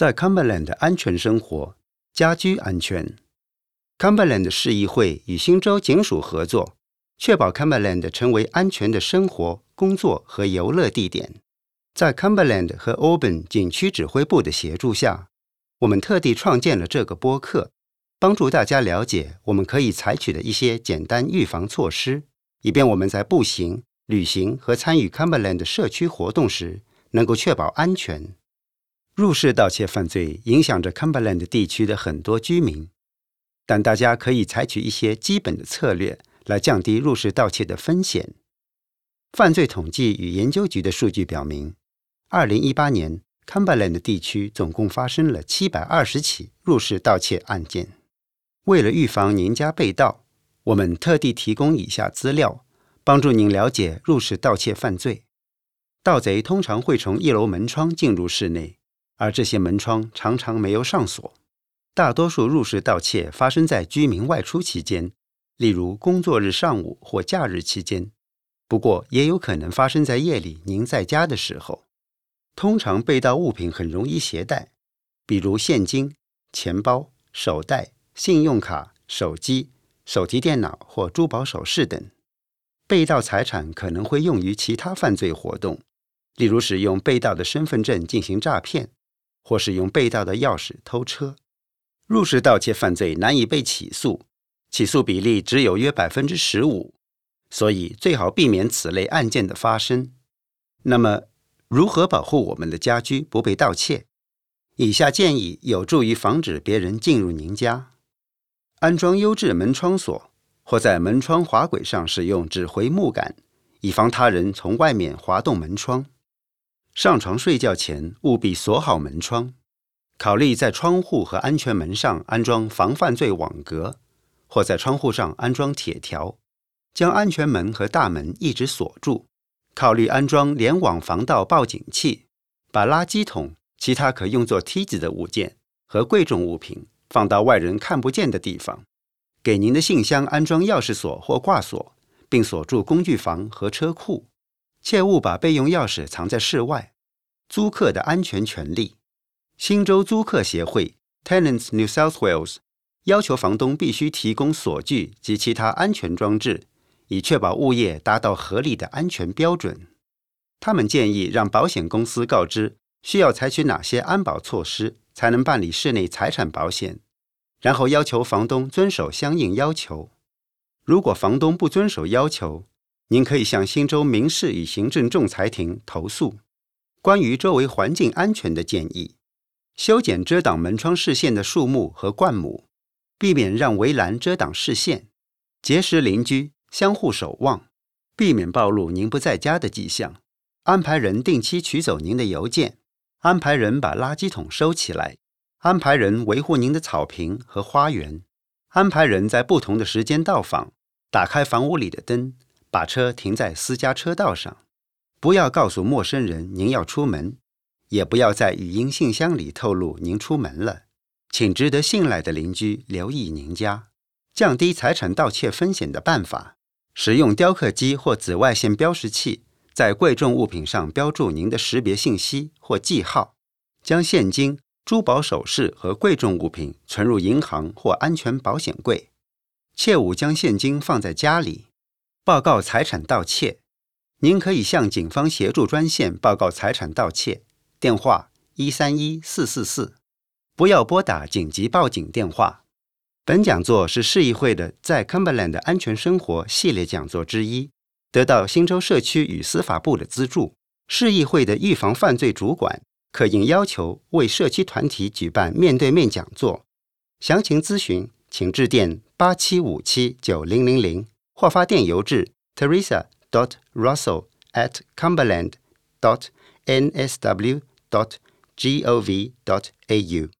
在 Cumberland 安全生活，家居安全。Cumberland 市议会与新州警署合作，确保 Cumberland 成为安全的生活、工作和游乐地点。在 Cumberland 和 Auburn 景区指挥部的协助下，我们特地创建了这个播客，帮助大家了解我们可以采取的一些简单预防措施，以便我们在步行、旅行和参与 Cumberland 社区活动时能够确保安全。入室盗窃犯罪影响着 Cumberland 地区的很多居民，但大家可以采取一些基本的策略来降低入室盗窃的风险。犯罪统计与研究局的数据表明，2018年 Cumberland 地区总共发生了720起入室盗窃案件。为了预防您家被盗，我们特地提供以下资料，帮助您了解入室盗窃犯罪。盗贼通常会从一楼门窗进入室内。而这些门窗常常没有上锁。大多数入室盗窃发生在居民外出期间，例如工作日上午或假日期间。不过，也有可能发生在夜里您在家的时候。通常被盗物品很容易携带，比如现金、钱包、手袋、信用卡、手机、手提电脑或珠宝首饰等。被盗财产可能会用于其他犯罪活动，例如使用被盗的身份证进行诈骗。或是用被盗的钥匙偷车，入室盗窃犯罪难以被起诉，起诉比例只有约百分之十五，所以最好避免此类案件的发生。那么，如何保护我们的家居不被盗窃？以下建议有助于防止别人进入您家：安装优质门窗锁，或在门窗滑轨上使用指挥木杆，以防他人从外面滑动门窗。上床睡觉前务必锁好门窗，考虑在窗户和安全门上安装防犯罪网格，或在窗户上安装铁条，将安全门和大门一直锁住。考虑安装联网防盗报警器，把垃圾桶、其他可用作梯子的物件和贵重物品放到外人看不见的地方。给您的信箱安装钥匙锁或挂锁，并锁住工具房和车库。切勿把备用钥匙藏在室外。租客的安全权利。新州租客协会 （Tenants New South Wales） 要求房东必须提供锁具及其他安全装置，以确保物业达到合理的安全标准。他们建议让保险公司告知需要采取哪些安保措施才能办理室内财产保险，然后要求房东遵守相应要求。如果房东不遵守要求，您可以向新州民事与行政仲裁庭投诉。关于周围环境安全的建议：修剪遮挡门窗视线的树木和灌木，避免让围栏遮挡视线；结识邻居，相互守望，避免暴露您不在家的迹象；安排人定期取走您的邮件；安排人把垃圾桶收起来；安排人维护您的草坪和花园；安排人在不同的时间到访；打开房屋里的灯。把车停在私家车道上，不要告诉陌生人您要出门，也不要在语音信箱里透露您出门了。请值得信赖的邻居留意您家。降低财产盗窃风险的办法：使用雕刻机或紫外线标识器，在贵重物品上标注您的识别信息或记号。将现金、珠宝首饰和贵重物品存入银行或安全保险柜。切勿将现金放在家里。报告财产盗窃，您可以向警方协助专线报告财产盗窃，电话一三一四四四。不要拨打紧急报警电话。本讲座是市议会的在 Cumberland 安全生活系列讲座之一，得到新州社区与司法部的资助。市议会的预防犯罪主管可应要求为社区团体举办面对面讲座。详情咨询，请致电八七五七九零零零。或发电邮至 teresa dot russell at cumberland dot nsw dot gov dot au。